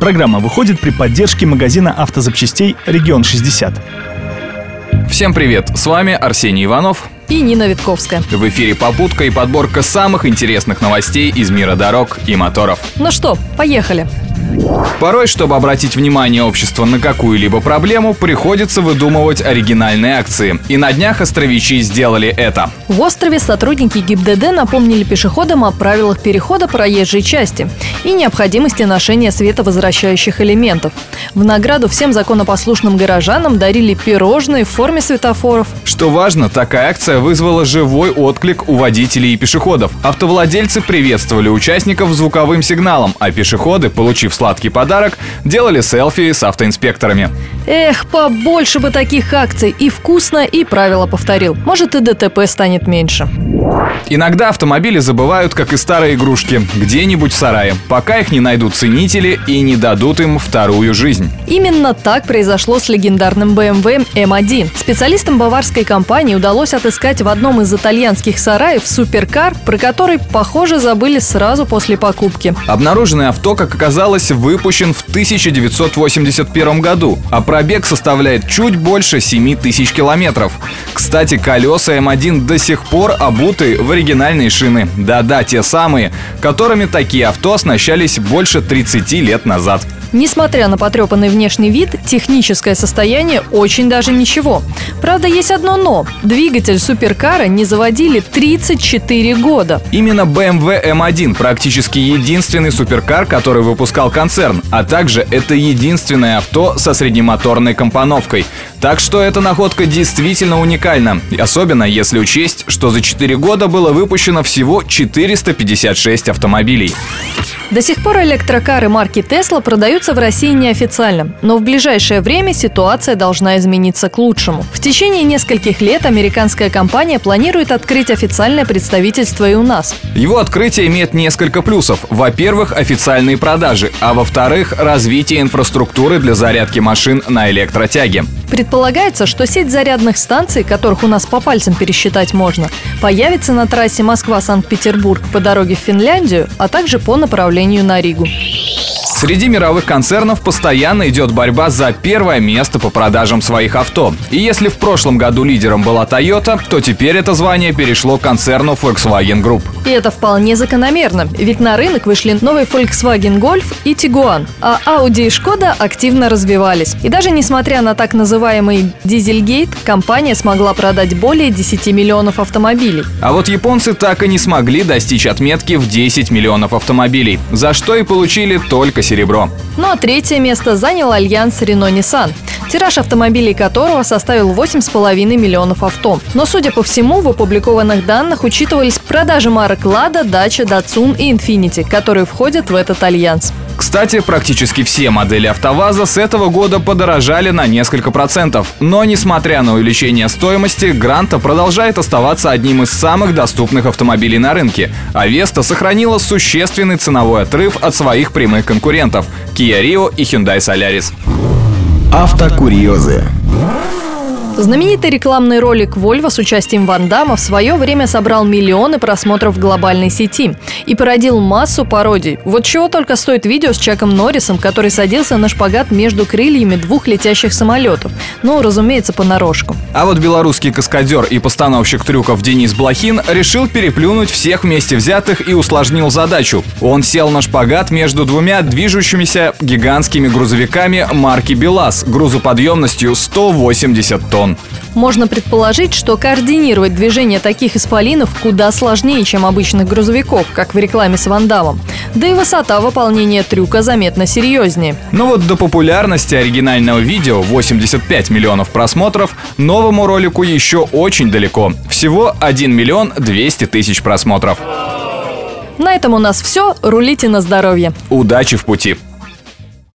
Программа выходит при поддержке магазина автозапчастей «Регион 60». Всем привет! С вами Арсений Иванов и Нина Витковская. В эфире попутка и подборка самых интересных новостей из мира дорог и моторов. Ну что, поехали! Порой, чтобы обратить внимание общества на какую-либо проблему, приходится выдумывать оригинальные акции. И на днях островичи сделали это. В острове сотрудники ГИБДД напомнили пешеходам о правилах перехода проезжей части и необходимости ношения световозвращающих элементов. В награду всем законопослушным горожанам дарили пирожные в форме светофоров. Что важно, такая акция вызвала живой отклик у водителей и пешеходов. Автовладельцы приветствовали участников звуковым сигналом, а пешеходы, получив сладкий подарок, делали селфи с автоинспекторами. Эх, побольше бы таких акций. И вкусно, и правила повторил. Может, и ДТП станет меньше. Иногда автомобили забывают, как и старые игрушки, где-нибудь в сарае, пока их не найдут ценители и не дадут им вторую жизнь. Именно так произошло с легендарным BMW M1. Специалистам баварской компании удалось отыскать в одном из итальянских сараев суперкар, про который, похоже, забыли сразу после покупки. Обнаруженное авто, как оказалось, выпущен в 1981 году, а пробег составляет чуть больше 7 тысяч километров. Кстати, колеса М1 до сих пор обуты в оригинальные шины. Да-да, те самые, которыми такие авто оснащались больше 30 лет назад. Несмотря на потрепанный внешний вид, техническое состояние очень даже ничего. Правда, есть одно но. Двигатель суперкара не заводили 34 года. Именно BMW M1 практически единственный суперкар, который выпускал концерн, а также это единственное авто со среднемоторной компоновкой. Так что эта находка действительно уникальна, особенно если учесть, что за 4 года было выпущено всего 456 автомобилей. До сих пор электрокары марки Tesla продаются в России неофициально, но в ближайшее время ситуация должна измениться к лучшему. В течение нескольких лет американская компания планирует открыть официальное представительство и у нас. Его открытие имеет несколько плюсов. Во-первых, официальные продажи, а во-вторых, развитие инфраструктуры для зарядки машин на электротяге. Предполагается, что сеть зарядных станций, которых у нас по пальцам пересчитать можно, появится на трассе Москва-Санкт-Петербург по дороге в Финляндию, а также по направлению на Ригу. Среди мировых концернов постоянно идет борьба за первое место по продажам своих авто. И если в прошлом году лидером была Toyota, то теперь это звание перешло к концерну Volkswagen Group. И это вполне закономерно, ведь на рынок вышли новый Volkswagen Golf и Tiguan, а Audi и Skoda активно развивались. И даже несмотря на так называемый дизельгейт, компания смогла продать более 10 миллионов автомобилей. А вот японцы так и не смогли достичь отметки в 10 миллионов автомобилей, за что и получили только серебро. Ну а третье место занял альянс Renault-Nissan тираж автомобилей которого составил 8,5 миллионов авто. Но, судя по всему, в опубликованных данных учитывались продажи марок Lada, Dacia, Datsun и Infiniti, которые входят в этот альянс. Кстати, практически все модели АвтоВАЗа с этого года подорожали на несколько процентов. Но, несмотря на увеличение стоимости, Гранта продолжает оставаться одним из самых доступных автомобилей на рынке, а Веста сохранила существенный ценовой отрыв от своих прямых конкурентов – Kia Rio и Hyundai Solaris. Автокурьезы. Знаменитый рекламный ролик Volvo с участием Ван Дамма в свое время собрал миллионы просмотров в глобальной сети и породил массу пародий. Вот чего только стоит видео с Чаком Норрисом, который садился на шпагат между крыльями двух летящих самолетов. Ну, разумеется, понарошку. А вот белорусский каскадер и постановщик трюков Денис Блохин решил переплюнуть всех вместе взятых и усложнил задачу. Он сел на шпагат между двумя движущимися гигантскими грузовиками марки БелАЗ грузоподъемностью 180 тонн тонн. Можно предположить, что координировать движение таких исполинов куда сложнее, чем обычных грузовиков, как в рекламе с Вандамом. Да и высота выполнения трюка заметно серьезнее. Но вот до популярности оригинального видео 85 миллионов просмотров новому ролику еще очень далеко. Всего 1 миллион 200 тысяч просмотров. На этом у нас все. Рулите на здоровье. Удачи в пути!